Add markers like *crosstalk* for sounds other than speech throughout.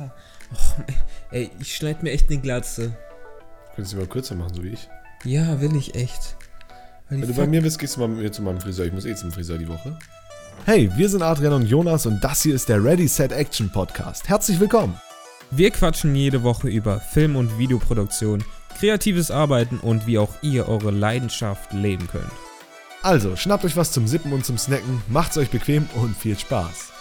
Alter. Och, ey, ich schneide mir echt eine Glatze. Könntest du mal kürzer machen, so wie ich. Ja, will ich echt. Wenn du bei mir bist, gehst du mal mit mir zu meinem Friseur. Ich muss eh zum Friseur die Woche. Hey, wir sind Adrian und Jonas und das hier ist der Ready Set Action Podcast. Herzlich willkommen. Wir quatschen jede Woche über Film- und Videoproduktion, kreatives Arbeiten und wie auch ihr eure Leidenschaft leben könnt. Also, schnappt euch was zum Sippen und zum Snacken, macht's euch bequem und viel Spaß.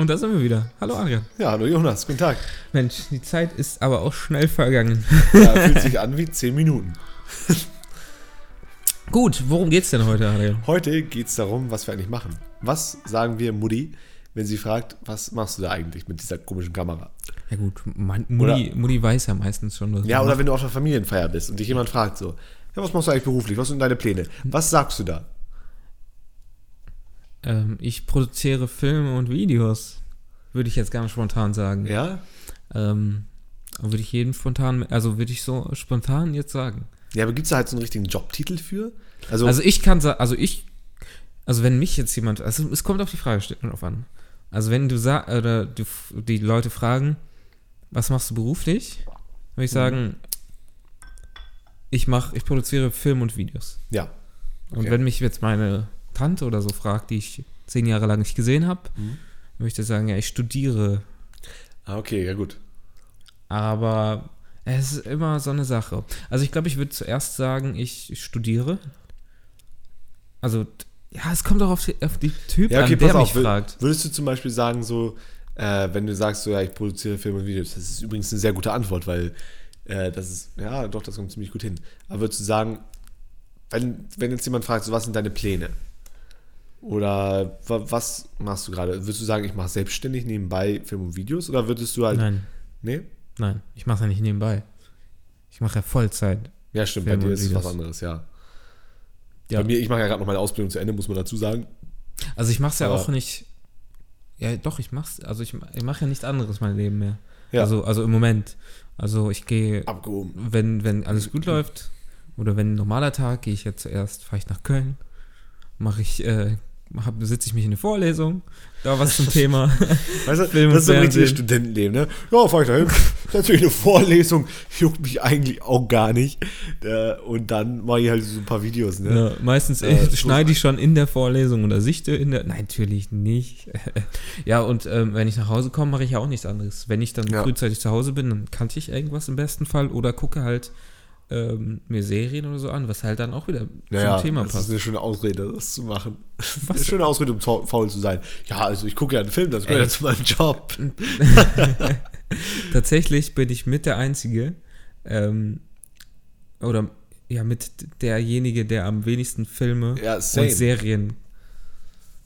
Und da sind wir wieder. Hallo Adrian. Ja, hallo Jonas, guten Tag. Mensch, die Zeit ist aber auch schnell vergangen. Ja, fühlt sich an wie 10 Minuten. *laughs* Gut, worum geht's denn heute, Adrian? Heute geht's darum, was wir eigentlich machen. Was sagen wir Mutti, wenn sie fragt, was machst du da eigentlich mit dieser komischen Kamera? Ja gut, man, Mutti, Mutti weiß ja meistens schon, was Ja, oder macht. wenn du auf einer Familienfeier bist und dich jemand fragt so, ja, was machst du eigentlich beruflich? Was sind deine Pläne? Was sagst du da? ähm, ich produziere Filme und Videos. Würde ich jetzt ganz spontan sagen. Ja? Ähm, würde ich jeden spontan, also würde ich so spontan jetzt sagen. Ja, aber gibt's da halt so einen richtigen Jobtitel für? Also, Also ich kann sagen, also ich, also wenn mich jetzt jemand, also es kommt auf die Fragestellung drauf an. Also wenn du sagst, oder du, die Leute fragen, was machst du beruflich? Würde ich sagen, ich mache, ich produziere Film und Videos. ja. Und Okay. wenn mich jetzt meine Tante oder so fragt, die ich zehn Jahre lang nicht gesehen habe, Mhm. Möchte sagen, ja, ich studiere. Ah, okay, ja gut. Aber es ist immer so eine Sache. Also ich glaube, ich würde zuerst sagen, ich studiere. Also, ja, es kommt auch auf die, auf die Typ Ja, okay, an, der mich fragt. Würdest du zum Beispiel sagen, so, äh, wenn du sagst, so, ja, ich produziere Filme und Videos, das ist übrigens eine sehr gute Antwort, weil äh, das ist, ja, doch, das kommt ziemlich gut hin. Aber würdest du sagen, wenn, wenn jetzt jemand fragt, so, was sind deine Pläne? Oder wa- was machst du gerade? Würdest du sagen, ich mache selbstständig nebenbei Film und Videos? Oder würdest du halt. Nein, Nee? nein, ich mache ja nicht nebenbei. Ich mache ja Vollzeit. Ja, stimmt, Film bei dir ist es was anderes, ja. Ja. Bei mir, ich mache ja gerade noch meine Ausbildung zu Ende, muss man dazu sagen. Also ich mache es ja auch nicht. Ja, doch, ich mach's. Also ich, ich mache ja nichts anderes mein Leben mehr. Ja. Also, also im Moment. Also ich gehe Abgehoben. wenn, wenn alles gut läuft oder wenn ein normaler Tag, gehe ich ja zuerst, fahre ich nach Köln, mache ich, äh, sitze ich mich in eine Vorlesung, da was zum *laughs* Thema. Weißt du, Film das ist so ein richtiges. Studentenleben, ne? Ja, fahr ich da hin, setze mich in eine Vorlesung, juckt mich eigentlich auch gar nicht. Äh, Und dann mache ich halt so ein paar Videos, ne? ja, meistens Äh, äh, schneide ich schon in der Vorlesung oder sichte in der. Nein, natürlich nicht. *laughs* ja, und ähm, wenn ich nach Hause komme, mache ich ja auch nichts anderes. Wenn ich dann Ja. frühzeitig zu Hause bin, dann kannte ich irgendwas im besten Fall oder gucke halt ähm, mir Serien oder so an, was halt dann auch wieder Naja, zum Thema das passt. ist eine schöne Ausrede, das zu machen. Was? *laughs* Eine schöne Ausrede, um faul zu sein. Ja, also ich gucke ja einen Film, das gehört ja zu meinem Job. *laughs* Tatsächlich bin ich mit der Einzige, ähm, oder ja, mit derjenige, der am wenigsten Filme Ja, und Serien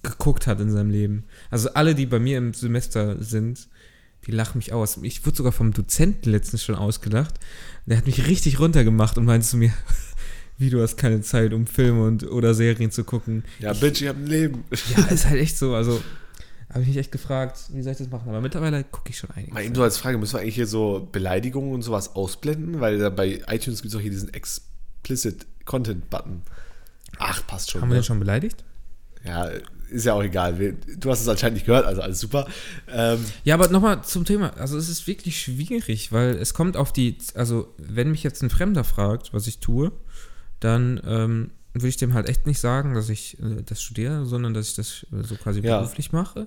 geguckt hat in seinem Leben. Also alle, die bei mir im Semester sind, die lachen mich aus. Ich wurde sogar vom Dozenten letztens schon ausgelacht. Der hat mich richtig runtergemacht und meinte zu mir, *laughs* wie du hast keine Zeit, um Filme und oder Serien zu gucken. Ja, Bitch, ich hab ein Leben. Ja, *laughs* ist halt echt so. Also habe ich mich echt gefragt, wie soll ich das machen? Aber mittlerweile gucke ich schon einiges. Mal eben so als Frage, müssen wir eigentlich hier so Beleidigungen und sowas ausblenden? Weil da bei iTunes gibt es auch hier diesen Explicit Content Button. Ach, passt schon. Haben wir ne? den schon beleidigt? Ja, ist ja auch egal. Du hast es anscheinend nicht gehört, also alles super. Ähm, Ja, aber nochmal zum Thema. Also es ist wirklich schwierig, weil es kommt auf die, also wenn mich jetzt ein Fremder fragt, was ich tue, dann ähm, würde ich dem halt echt nicht sagen, dass ich äh, das studiere, sondern dass ich das äh, so quasi Ja. beruflich mache.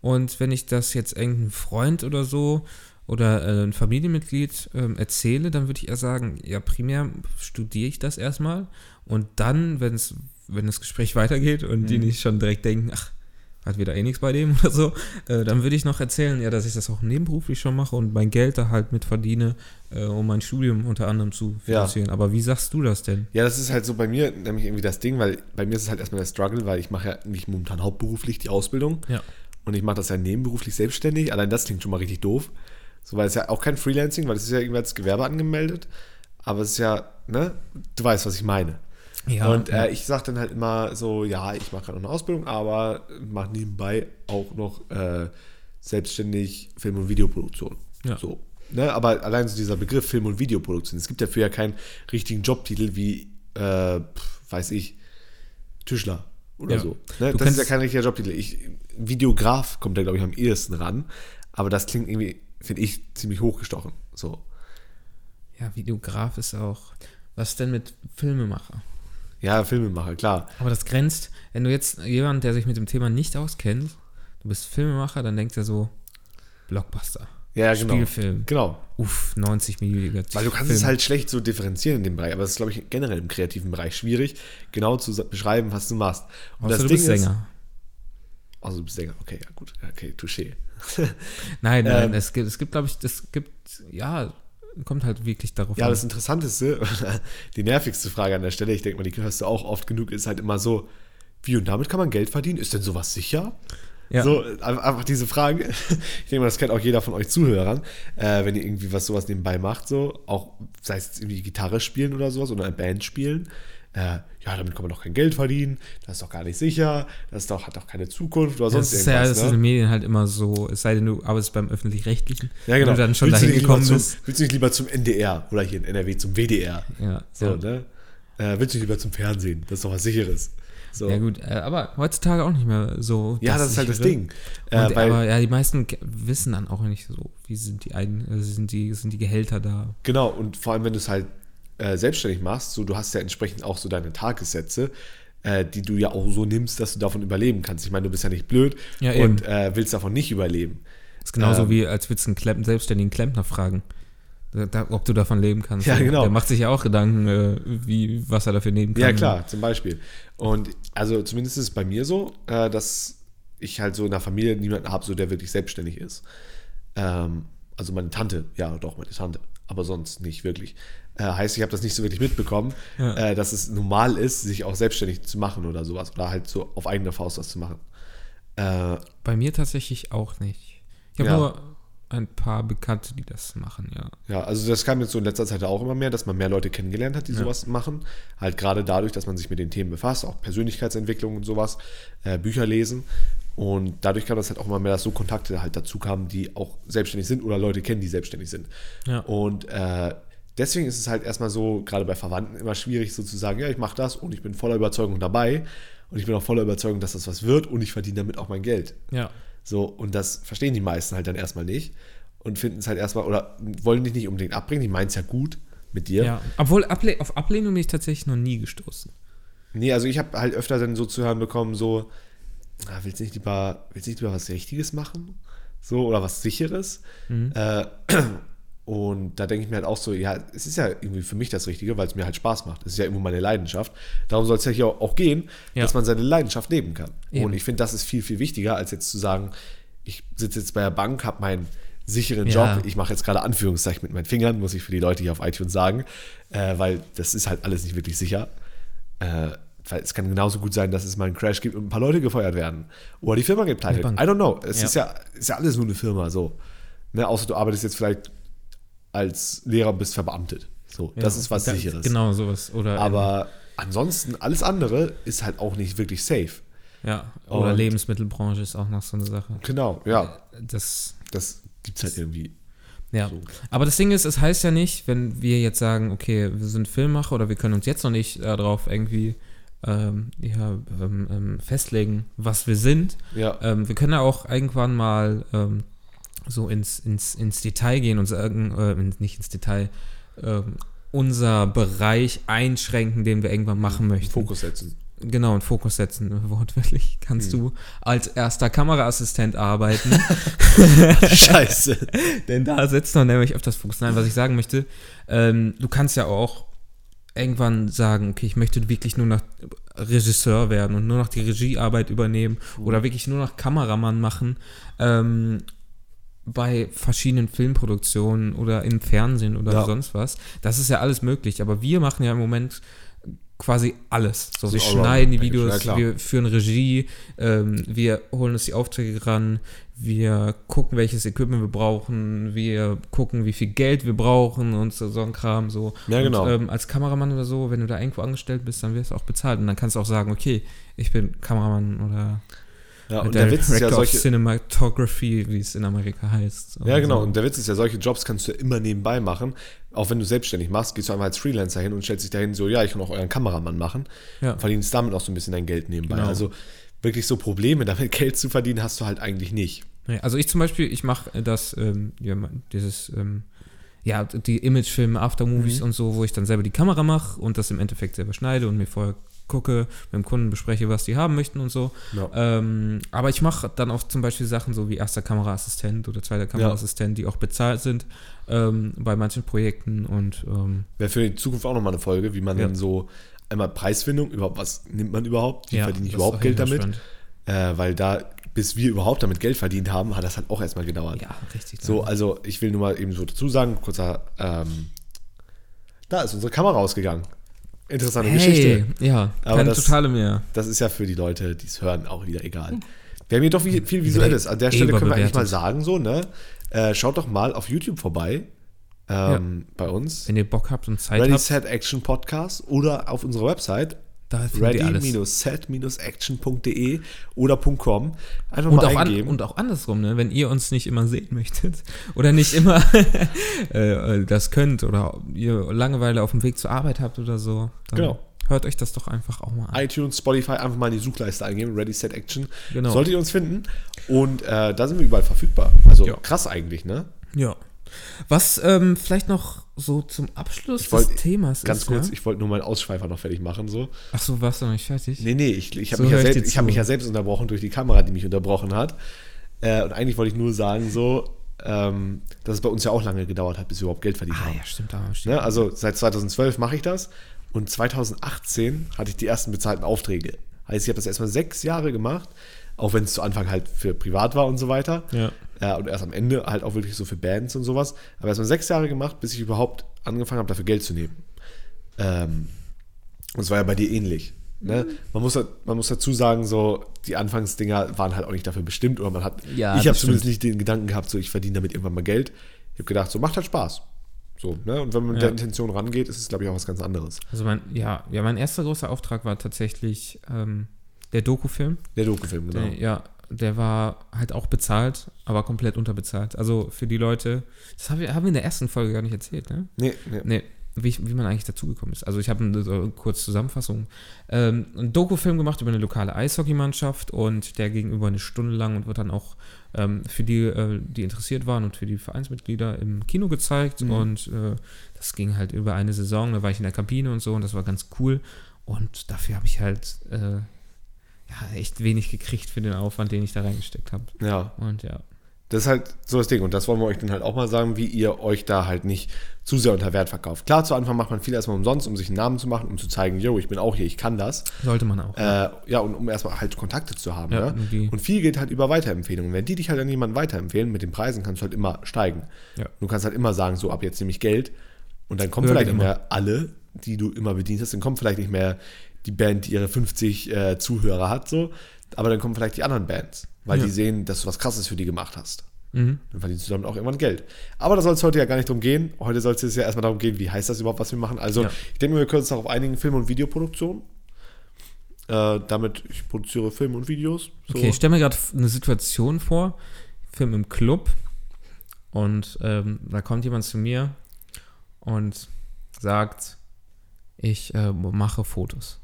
Und wenn ich das jetzt irgendeinem Freund oder so oder äh, ein Familienmitglied ähm, erzähle, dann würde ich eher sagen, ja, primär studiere ich das erstmal und dann, wenn es, wenn das Gespräch weitergeht und die Mhm. nicht schon direkt denken, ach, hat wieder eh nichts bei dem *laughs* oder so, äh, dann würde ich noch erzählen, ja, dass ich das auch nebenberuflich schon mache und mein Geld da halt mit verdiene, äh, um mein Studium unter anderem zu Ja. finanzieren. Aber wie sagst du das denn? ja, das ist halt so bei mir nämlich irgendwie das Ding, weil bei mir ist es halt erstmal der Struggle, weil ich mache ja nicht momentan hauptberuflich die Ausbildung Ja. und ich mache das ja nebenberuflich selbstständig. Allein das klingt schon mal richtig doof. So, weil es ja auch kein Freelancing, weil es ist ja irgendwie als Gewerbe angemeldet. Aber es ist ja, ne, du weißt, was ich meine. Ja, und äh, ich sage dann halt immer so, ja, ich mache gerade noch eine Ausbildung, aber mache nebenbei auch noch äh, selbstständig Film- und Videoproduktion. Ja. So. Ne? Aber allein so dieser Begriff Film- und Videoproduktion, es gibt dafür ja keinen richtigen Jobtitel wie, äh, weiß ich, Tischler oder Ja. so. Ne? Das ist ja kein richtiger Jobtitel. Ich, Videograf kommt da, glaube ich, am ehesten ran. Aber das klingt irgendwie, finde ich, ziemlich hochgestochen. So. Ja, Videograf ist auch. Was denn mit Filmemacher? Ja, Filmemacher, klar. Aber das grenzt, wenn du jetzt jemand, der sich mit dem Thema nicht auskennt, du bist Filmemacher, dann denkt er so, Blockbuster. Ja, genau. Spielfilm. Genau. Uff, 90 Millimeter. Weil du kannst es halt schlecht so differenzieren in dem Bereich, aber das ist, glaube ich, generell im kreativen Bereich schwierig, genau zu beschreiben, was du machst. Und Außer das du Ding bist Sänger. Ist, also du bist Sänger, okay, ja gut, okay, touché. Nein, *laughs* nein, Ähm, es gibt, es gibt, glaube ich, es gibt, ja, kommt halt wirklich darauf Ja, an. das Interessanteste, *laughs* die nervigste Frage an der Stelle, ich denke mal, die hörst du auch oft genug, ist halt immer so, wie und damit kann man Geld verdienen? Ist denn sowas sicher? Ja. So, einfach diese Frage. *laughs* Ich denke mal, das kennt auch jeder von euch Zuhörern, äh, wenn ihr irgendwie was sowas nebenbei macht, so, auch sei es irgendwie Gitarre spielen oder sowas oder eine Band spielen. Äh, ja, damit kann man doch kein Geld verdienen, das ist doch gar nicht sicher, das doch, hat doch keine Zukunft oder sonst das ist ja, irgendwas. das ist in ne? den Medien halt immer so, es sei denn, du arbeitest beim Öffentlich-Rechtlichen. Ja, genau. Wenn du dann schon willst du dahin nicht lieber gekommen zum, bist. Willst du nicht lieber zum NDR oder hier in NRW zum WDR? Ja, So, ja. ne? Äh, willst du nicht lieber zum Fernsehen? Das ist doch was Sicheres. So. ja gut, äh, aber heutzutage auch nicht mehr so. Ja, das ist halt das. Ding. Und, Äh, weil, aber ja, die meisten wissen dann auch nicht so, wie sind die Eigen, äh, sind die, sind die Gehälter da. genau, und vor allem, wenn du es halt äh, selbstständig machst, so, du hast ja entsprechend auch so deine Tagessätze, äh, die du ja auch so nimmst, dass du davon überleben kannst. Ich meine, du bist ja nicht blöd Ja, und äh, willst davon nicht überleben. Das ist genauso Ähm. wie, als würdest du einen Klemm, selbstständigen Klempner fragen, da, ob du davon leben kannst. Ja, genau. Der macht sich ja auch Gedanken, äh, wie, was er dafür nehmen kann. Ja, klar, zum Beispiel. Und also zumindest ist es bei mir so, äh, dass ich halt so in der Familie niemanden habe, so der wirklich selbstständig ist. Ähm, also meine Tante, ja doch, meine Tante, aber sonst nicht wirklich. Äh, heißt, ich habe das nicht so wirklich mitbekommen, Ja. äh, dass es normal ist, sich auch selbstständig zu machen oder sowas. Oder halt so auf eigene Faust was zu machen. Äh, Bei mir tatsächlich auch nicht. Ich habe Ja. nur ein paar Bekannte, die das machen, ja. Ja, also das kam jetzt so in letzter Zeit auch immer mehr, dass man mehr Leute kennengelernt hat, die Ja. sowas machen. Halt gerade dadurch, dass man sich mit den Themen befasst, auch Persönlichkeitsentwicklung und sowas, äh, Bücher lesen. Und dadurch kam das halt auch immer mehr, dass so Kontakte halt dazu kamen, die auch selbstständig sind oder Leute kennen, die selbstständig sind. Ja. Und äh, deswegen ist es halt erstmal so, gerade bei Verwandten, immer schwierig so zu sagen, ja, ich mache das und ich bin voller Überzeugung dabei. Und ich bin auch voller Überzeugung, dass das was wird und ich verdiene damit auch mein Geld. Ja. So, und das verstehen die meisten halt dann erstmal nicht und finden es halt erstmal oder wollen dich nicht unbedingt abbringen, die meinen es ja gut mit dir. ja. Obwohl, auf Ablehnung bin ich tatsächlich noch nie gestoßen. Nee, also ich habe halt öfter dann so zu hören bekommen, so, ah, willst du nicht lieber, willst nicht lieber was Richtiges machen? So, oder was Sicheres? Äh, und da denke ich mir halt auch so, ja, es ist ja irgendwie für mich das Richtige, weil es mir halt Spaß macht. Es ist ja irgendwo meine Leidenschaft. Darum soll es ja hier auch gehen, Ja. dass man seine Leidenschaft leben kann. Eben. Und ich finde, das ist viel, viel wichtiger, als jetzt zu sagen, ich sitze jetzt bei der Bank, habe meinen sicheren Ja. Job. Ich mache jetzt gerade Anführungszeichen mit meinen Fingern, muss ich für die Leute hier auf iTunes sagen, äh, weil das ist halt alles nicht wirklich sicher. Äh, weil es kann genauso gut sein, dass es mal einen Crash gibt und ein paar Leute gefeuert werden. Oder die Firma geht pleite. I don't know. Es Ja. ist, ja, ist ja alles nur eine Firma, so. Ne, außer du arbeitest jetzt vielleicht als Lehrer und bist verbeamtet. So, das Ja, ist was da- Sicheres. Genau, sowas. Oder Aber ansonsten, alles andere ist halt auch nicht wirklich safe. ja, oder Und- Lebensmittelbranche ist auch noch so eine Sache. Genau, ja. Das, Das gibt's halt irgendwie. ja. So. Aber das Ding ist, es heißt ja nicht, wenn wir jetzt sagen, okay, wir sind Filmmacher oder wir können uns jetzt noch nicht äh, darauf irgendwie ähm, ja, ähm, ähm, festlegen, was wir sind. Ja, Ähm, wir können ja auch irgendwann mal ähm, so ins, ins, ins Detail gehen und sagen, äh, nicht ins Detail, ähm, unser Bereich einschränken, den wir irgendwann machen möchten. Fokus setzen. Genau, einen Fokus setzen, *laughs* wortwörtlich. Kannst Hm. du als erster Kameraassistent arbeiten, *laughs* Scheiße. *laughs* denn da setzt man nämlich auf das Fokus. Nein, was ich sagen möchte, ähm, du kannst ja auch irgendwann sagen, okay, ich möchte wirklich nur noch Regisseur werden und nur noch die Regiearbeit übernehmen oder wirklich nur noch Kameramann machen ähm, bei verschiedenen Filmproduktionen oder im Fernsehen oder Ja. sonst was. Das ist ja alles möglich, aber wir machen ja im Moment quasi alles. So, wir schneiden die Videos, ja, wir führen Regie, ähm, wir holen uns die Aufträge ran, wir gucken, welches Equipment wir brauchen, wir gucken, wie viel Geld wir brauchen und so, so ein Kram. So. Ja, genau. Und, ähm, als Kameramann oder so, wenn du da irgendwo angestellt bist, dann wirst du auch bezahlt. Und dann kannst du auch sagen, okay, ich bin Kameramann oder Ja, und der Witz ist ja solche. Cinematography, wie es in Amerika heißt. Ja, genau. so. Und der Witz ist ja, solche Jobs kannst du immer nebenbei machen. Auch wenn du selbstständig machst, gehst du einfach als Freelancer hin und stellst dich dahin so, ja, ich kann auch euren Kameramann machen. Ja. Und verdienst damit auch so ein bisschen dein Geld nebenbei. Genau. Also wirklich so Probleme, damit *laughs* Geld zu verdienen, hast du halt eigentlich nicht. Also ich zum Beispiel, ich mache das, ähm, ja, dieses, ähm, ja, die Imagefilme, Aftermovies Mhm. und so, wo ich dann selber die Kamera mache und das im Endeffekt selber schneide und mir vorher gucke, mit dem Kunden bespreche, was die haben möchten und so. Ja. Ähm, aber ich mache dann auch zum Beispiel Sachen so wie erster Kameraassistent oder zweiter Kameraassistent, die auch bezahlt sind ähm, bei manchen Projekten und ähm, Wäre für die Zukunft auch nochmal eine Folge, wie man Ja. dann so einmal Preisfindung, überhaupt, was nimmt man überhaupt, wie ja, verdiene ich überhaupt Geld damit? Äh, weil da, bis wir überhaupt damit Geld verdient haben, hat das halt auch erstmal gedauert. Ja, richtig. So, also ich will nur mal eben so dazu sagen, kurzer, ähm, da ist unsere Kamera ausgegangen. Interessante hey, Geschichte. ja, Aber keine das- totale mehr. Das ist ja für die Leute, die es hören, auch wieder egal. Wir haben hier doch viel, viel Visuelles. An der Stelle können wir eigentlich mal sagen, so, ne? Äh, schaut doch mal auf YouTube vorbei. Ähm, Bei uns. Wenn ihr Bock habt und Zeit Ready habt, Set Action Podcast oder auf unserer Website ready-set-action.de oder .com. Einfach Und mal auch, an, eingeben. und auch andersrum, ne? wenn ihr uns nicht immer sehen möchtet *laughs* oder nicht immer *laughs* äh, äh, das könnt oder ihr Langeweile auf dem Weg zur Arbeit habt oder so, dann Genau. hört euch das doch einfach auch mal an. iTunes, Spotify einfach mal in die Suchleiste eingeben, Ready Set Action. Genau. Solltet ihr uns finden. Und äh, da sind wir überall verfügbar. Also Ja. krass eigentlich, ne? Ja. Was ähm, vielleicht noch so zum Abschluss wollt- des Themas Ganz ist. kurz, Ja? ich wollte nur meinen Ausschweifer noch fertig machen. So. Ach so, warst du noch nicht fertig? Nee, nee, ich, ich habe So mich, ja ich hab mich ja selbst unterbrochen durch die Kamera, die mich unterbrochen hat. Äh, und eigentlich wollte ich nur sagen, so, ähm, dass es bei uns ja auch lange gedauert hat, bis wir überhaupt Geld verdient Ah haben. ja, stimmt, da stimmt. Ne? Also seit 2012 mache ich das und 2018 hatte ich die ersten bezahlten Aufträge. Heißt, ich habe das erstmal sechs Jahre gemacht, auch wenn es zu Anfang halt für privat war und so weiter. Ja. Ja, und erst am Ende halt auch wirklich so für Bands und sowas. Aber erstmal sechs Jahre gemacht, bis ich überhaupt angefangen habe, dafür Geld zu nehmen. Ähm, und es war ja bei dir ähnlich. Ne? Mhm. Man, muss, man muss dazu sagen, so die Anfangsdinger waren halt auch nicht dafür bestimmt oder man hat, Ja, ich habe zumindest nicht den Gedanken gehabt, so ich verdiene damit irgendwann mal Geld. Ich habe gedacht, so macht halt Spaß. So, ne? Und wenn man mit Ja. der Intention rangeht, ist es, glaube ich, auch was ganz anderes. Also mein, ja, ja, mein erster großer Auftrag war tatsächlich ähm, der Doku-Film. Der Dokufilm, genau. Der, ja, der war halt auch bezahlt, aber komplett unterbezahlt. Also für die Leute, das haben wir, haben wir in der ersten Folge gar nicht erzählt, ne? Nee, nee. Nee, wie, ich- wie man eigentlich dazugekommen ist. Also ich habe eine so kurze Zusammenfassung. Ähm, einen Doku-Film gemacht über eine lokale Eishockeymannschaft und der ging über eine Stunde lang und wird dann auch ähm, für die, äh, die interessiert waren und für die Vereinsmitglieder im Kino gezeigt. Mhm. Und äh, das ging halt über eine Saison. Da war ich in der Kabine und so und das war ganz cool. Und dafür habe ich halt äh, ja, echt wenig gekriegt für den Aufwand, den ich da reingesteckt habe. Ja, Und ja. das ist halt so das Ding. Und das wollen wir euch dann halt auch mal sagen, wie ihr euch da halt nicht zu sehr unter Wert verkauft. Klar, zu Anfang macht man viel erstmal umsonst, um sich einen Namen zu machen, um zu zeigen, yo, ich bin auch hier, ich kann das. Sollte man auch. Äh, ja, und um erstmal halt Kontakte zu haben. Ja, ne? und viel geht halt über Weiterempfehlungen. Wenn die dich halt an jemanden weiterempfehlen, mit den Preisen kannst du halt immer steigen. Ja. Du kannst halt immer sagen, so ab jetzt nehme ich Geld. Und dann kommen Ja, vielleicht nicht mehr alle, die du immer bedient hast. Dann kommt vielleicht nicht mehr die Band, die ihre 50 äh, Zuhörer hat, so. Aber dann kommen vielleicht die anderen Bands, weil Ja. die sehen, dass du was Krasses für die gemacht hast. Mhm. Dann verdienst du damit auch irgendwann Geld. Aber da soll es heute ja gar nicht drum gehen. Heute soll es ja erstmal darum gehen, wie heißt das überhaupt, was wir machen. Also, Ja. ich denke, wir können uns darauf einigen, Film- und Videoproduktion. Äh, damit, ich produziere Film und Videos. So. Okay, ich stelle mir gerade eine Situation vor, Film im Club und ähm, da kommt jemand zu mir und sagt, ich äh, mache Fotos.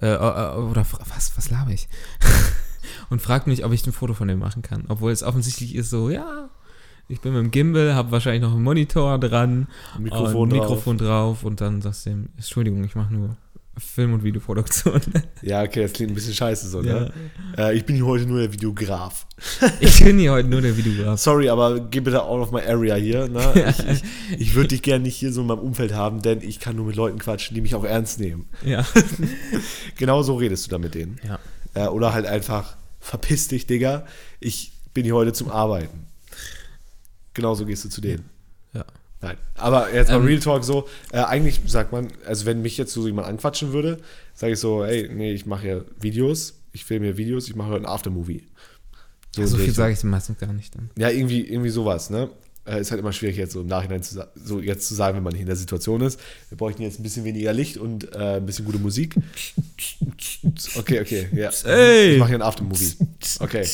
Äh, äh, oder fra- was, was laber ich? *laughs* und fragt mich, ob ich ein Foto von dem machen kann. Obwohl es offensichtlich ist so, ja, ich bin mit dem Gimbal, habe wahrscheinlich noch einen Monitor dran, Ein Mikrofon ein drauf. Mikrofon drauf und dann sagst du ihm, Entschuldigung, ich mache nur Film- und Videoproduktion. Ja, okay, das klingt ein bisschen scheiße so, ne? Äh, ich bin hier heute nur der Videograf. ich bin hier heute nur der Videograf. Sorry, aber geh bitte out of my area hier. Ne? *laughs* Ich, ich, ich würde dich gerne nicht hier so in meinem Umfeld haben, denn ich kann nur mit Leuten quatschen, die mich auch ernst nehmen. Ja. *laughs* Genau so redest du da mit denen. Ja. Äh, oder halt einfach, verpiss dich, Digga. Ich bin hier heute zum Arbeiten. Genau so gehst du zu denen. Ja. Nein. Aber jetzt mal Ähm, Real Talk so, äh, eigentlich sagt man, also wenn mich jetzt so jemand anquatschen würde, sage ich so, ey, nee, ich mache ja Videos, ich filme hier Videos, ich mache ein Aftermovie. So, in so die viel sage ich dem meistens gar nicht dann. Ja, irgendwie, irgendwie sowas, ne? Äh, ist halt immer schwierig jetzt so im Nachhinein zu, so jetzt zu sagen, wenn man nicht in der Situation ist. Wir bräuchten jetzt ein bisschen weniger Licht und äh, ein bisschen gute Musik. Okay, okay, ja. Ey! Ich mache hier ein Aftermovie. Okay,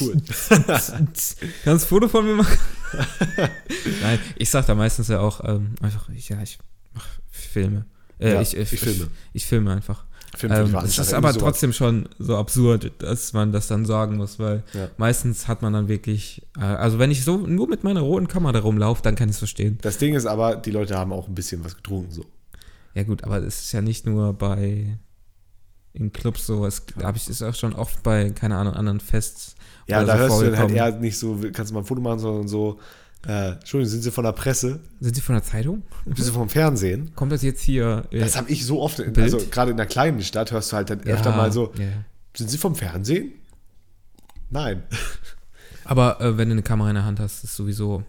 cool. *laughs* Kannst du ein Foto von mir machen? *laughs* Nein, ich sag da meistens ja auch ähm, einfach, ich, ja, ich mach Filme. Äh, Ja, ich, ich filme. Ich, filme einfach. Film Ähm, es Veranstaltung, ist aber trotzdem schon so absurd, dass man das dann sagen muss, weil Ja. meistens hat man dann wirklich, äh, also wenn ich so nur mit meiner roten Kamera rumlaufe, dann kann ich es verstehen. Das Ding ist aber, die Leute haben auch ein bisschen was getrunken, so. Ja gut, aber es ist ja nicht nur bei in Clubs so, es habe ich ist auch schon oft bei keine Ahnung anderen Fests. Ja, da so hörst du dann halt eher nicht so, kannst du mal ein Foto machen, sondern so, äh, Entschuldigung, sind Sie von der Presse? Sind Sie von der Zeitung? Bist du vom Fernsehen? Kommt das jetzt hier? äh, Das habe ich so oft, Bild? also gerade in einer kleinen Stadt hörst du halt dann ja, öfter mal so, ja. sind Sie vom Fernsehen? Nein. *laughs* Aber äh, wenn du eine Kamera in der Hand hast, ist sowieso,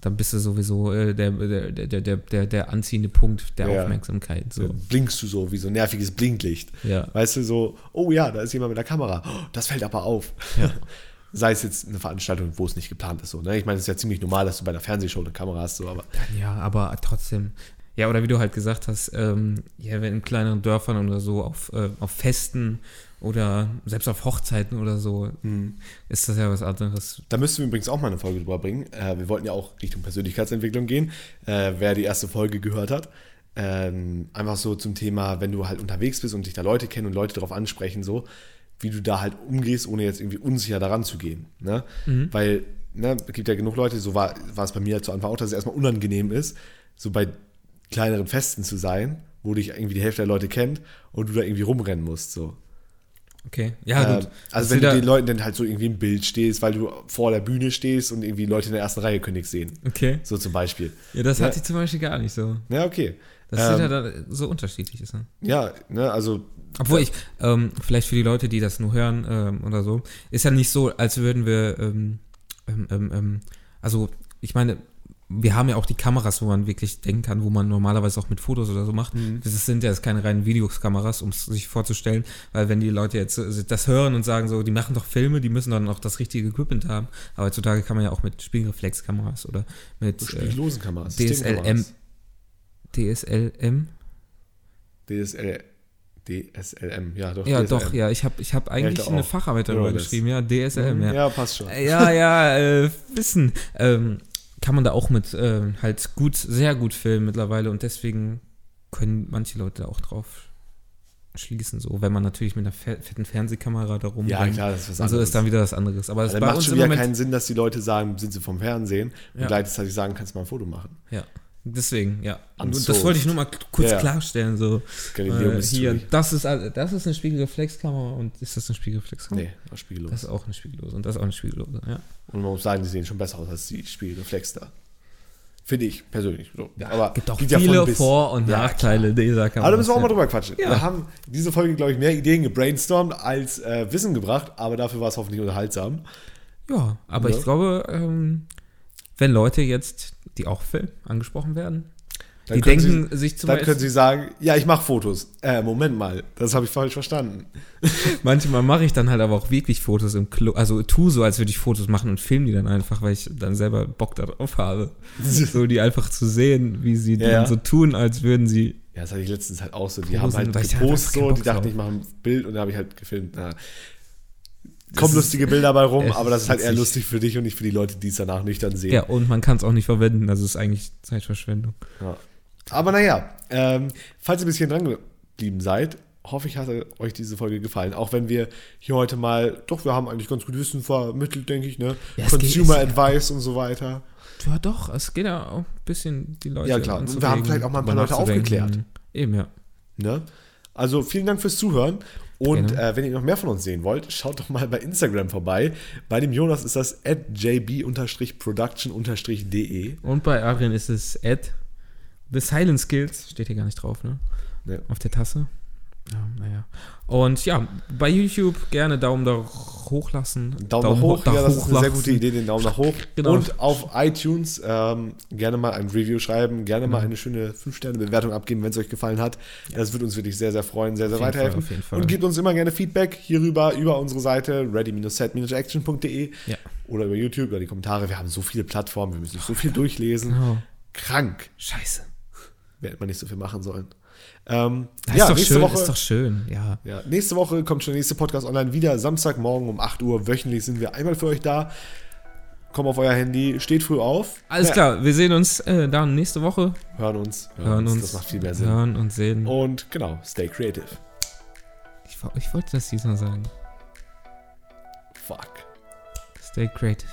dann bist du sowieso äh, der, der, der, der, der, der anziehende Punkt der Ja. Aufmerksamkeit. So. Dann blinkst du so wie so ein nerviges Blinklicht. Ja. Weißt du, so, oh ja, da ist jemand mit der Kamera. Oh, das fällt aber auf. Ja. *laughs* Sei es jetzt eine Veranstaltung, wo es nicht geplant ist. So, ne? Ich meine, es ist ja ziemlich normal, dass du bei einer Fernsehshow eine Kamera hast, so, aber Ja, aber trotzdem. Ja, oder wie du halt gesagt hast, ähm, ja, wenn in kleineren Dörfern oder so auf, äh, auf Festen oder selbst auf Hochzeiten oder so, Hm. ist das ja was anderes. Da müssten wir übrigens auch mal eine Folge drüber bringen. Äh, wir wollten ja auch Richtung Persönlichkeitsentwicklung gehen. Äh, wer die erste Folge gehört hat. Ähm, einfach so zum Thema, wenn du halt unterwegs bist und dich da Leute kennen und Leute darauf ansprechen, so, wie du da halt umgehst, ohne jetzt irgendwie unsicher daran zu gehen. Ne? Weil, ne, es gibt ja genug Leute, so war, war es bei mir zu Anfang auch, dass es erstmal unangenehm ist, so bei kleineren Festen zu sein, wo dich irgendwie die Hälfte der Leute kennt und du da irgendwie rumrennen musst. So. Okay, ja, Ähm, gut. Das also wenn du den Leuten dann halt so irgendwie im Bild stehst, weil du vor der Bühne stehst und irgendwie Leute in der ersten Reihe können nichts sehen. Okay. So zum Beispiel. Ja, das Ja. hatte ich zum Beispiel gar nicht so. Ja, okay. Das ähm, ja da so unterschiedlich ist. Ne? ja, ne, also Obwohl ich, ähm, vielleicht für die Leute, die das nur hören ähm, oder so, ist ja nicht so, als würden wir, ähm, ähm, ähm, ähm, also ich meine, wir haben ja auch die Kameras, wo man wirklich denken kann, wo man normalerweise auch mit Fotos oder so macht. Mhm. Das sind ja jetzt keine reinen Videokameras, um es sich vorzustellen, weil wenn die Leute jetzt äh, das hören und sagen so, die machen doch Filme, die müssen dann auch das richtige Equipment haben. Aber heutzutage kann man ja auch mit Spiegelreflexkameras oder mit äh, spiegellosen Kameras. DSLM, DSLM, DSL, DSLM, ja doch. Ja, DSLM. doch, ja. Ich habe ich hab eigentlich eine. Facharbeit darüber geschrieben, ja, DSLM, Mhm, ja. Ja, passt schon. Ja, ja, äh, Wissen. Ähm, kann man da auch mit ähm, halt gut, sehr gut filmen mittlerweile und deswegen können manche Leute auch drauf schließen, so, wenn man natürlich mit einer fe- fetten Fernsehkamera da rum Ja, klar, das ist was Also anderes. ist dann wieder was anderes. Aber das Dann bei macht schon wieder Moment. keinen Sinn, dass die Leute sagen, sind sie vom Fernsehen und Ja. gleichzeitig sagen, kannst du mal ein Foto machen. Ja, deswegen, ja. Und Unsolved. das wollte ich nur mal kurz Ja, ja. klarstellen, so. Äh, hier, das ist, das ist eine Spiegelreflexkamera und ist das eine Spiegelreflexkamera? Nee, war spiegellos. Das ist auch eine Spiegellose und das ist auch eine Spiegellose, ja. Und man muss sagen, die sehen schon besser aus als die Spiegelreflex da. Finde ich persönlich. So. Aber gibt auch ja viele. Vor- und Ja, Nachteile dieser Kamera. Aber da müssen wir auch mal drüber quatschen. Ja. Wir haben diese Folge, glaube ich, mehr Ideen gebrainstormt als äh, Wissen gebracht, aber dafür war es hoffentlich unterhaltsam. Ja, aber Ja. ich glaube, ähm, wenn Leute jetzt, die auch filmen, angesprochen werden, Dann die können denken sich zum Dann können Beispiel, sie sagen, ja, ich mache Fotos. Äh, Moment mal, das habe ich falsch verstanden. *laughs* manchmal mache ich dann halt aber auch wirklich Fotos im Club, also tu so, als würde ich Fotos machen und filme die dann einfach, weil ich dann selber Bock darauf habe. *laughs* so die einfach zu sehen, wie sie Ja. dann so tun, als würden sie Ja, das hatte ich letztens halt auch so. Die Posen, haben halt gepostet keinen so, die dachten, ich mache ein Bild und da habe ich halt gefilmt. Na, kommen lustige Bilder bei rum, aber das ist halt eher lustig für dich und nicht für die Leute, die es danach nüchtern sehen. Ja, und man kann es auch nicht verwenden, also es ist eigentlich Zeitverschwendung. Ja. Aber naja, ähm, falls ihr bis hierhin dran geblieben seid, hoffe ich, hat euch diese Folge gefallen. Auch wenn wir hier heute mal, doch, wir haben eigentlich ganz gut Wissen vermittelt, denke ich, ne? Ja, geht- Consumer es- Advice und so weiter. Ja, doch, es geht ja auch ein bisschen die Leute. Ja, klar. Und wir haben vielleicht auch mal ein paar Leute aufgeklärt. Eben, ja. Ne? Also vielen Dank fürs Zuhören. Und Gerne. äh, wenn ihr noch mehr von uns sehen wollt, schaut doch mal bei Instagram vorbei. Bei dem Jonas ist das at jb-production-de. Und bei Adrian ist es at The Silent Skills, steht hier gar nicht drauf, ne? Ne. Auf der Tasse. Ja, naja. Und ja, bei YouTube gerne Daumen da hoch lassen. Daumen, nach hoch, da ja, das ist eine sehr hochlassen. gute Idee, den Daumen nach hoch. Genau. Und auf iTunes ähm, gerne mal ein Review schreiben, gerne mal Genau. eine schöne 5-Sterne-Bewertung abgeben, wenn es euch gefallen hat. Das wird uns wirklich sehr, sehr freuen, sehr, sehr Auf Fall, weiterhelfen. auf jeden Fall. Und gebt uns immer gerne Feedback hierüber über unsere Seite ready-set-action.de Ja. oder über YouTube, über die Kommentare. Wir haben so viele Plattformen, wir müssen so viel durchlesen. Genau. Krank. Scheiße. Wir hätten mal nicht so viel machen sollen. Ähm, Das ja, ist doch nächste schön, Woche. ist doch schön, ja. Ja, nächste Woche kommt schon der nächste Podcast online. Wieder Samstagmorgen um 8 Uhr. Wöchentlich sind wir einmal für euch da. Kommt auf euer Handy, steht früh auf. Alles Ja, klar, wir sehen uns äh, dann nächste Woche. Hören uns. Hören uns. Das macht viel mehr Sinn. Hören und sehen. Und genau, stay creative. Ich, ich wollte das diesmal sagen. Fuck. Stay creative.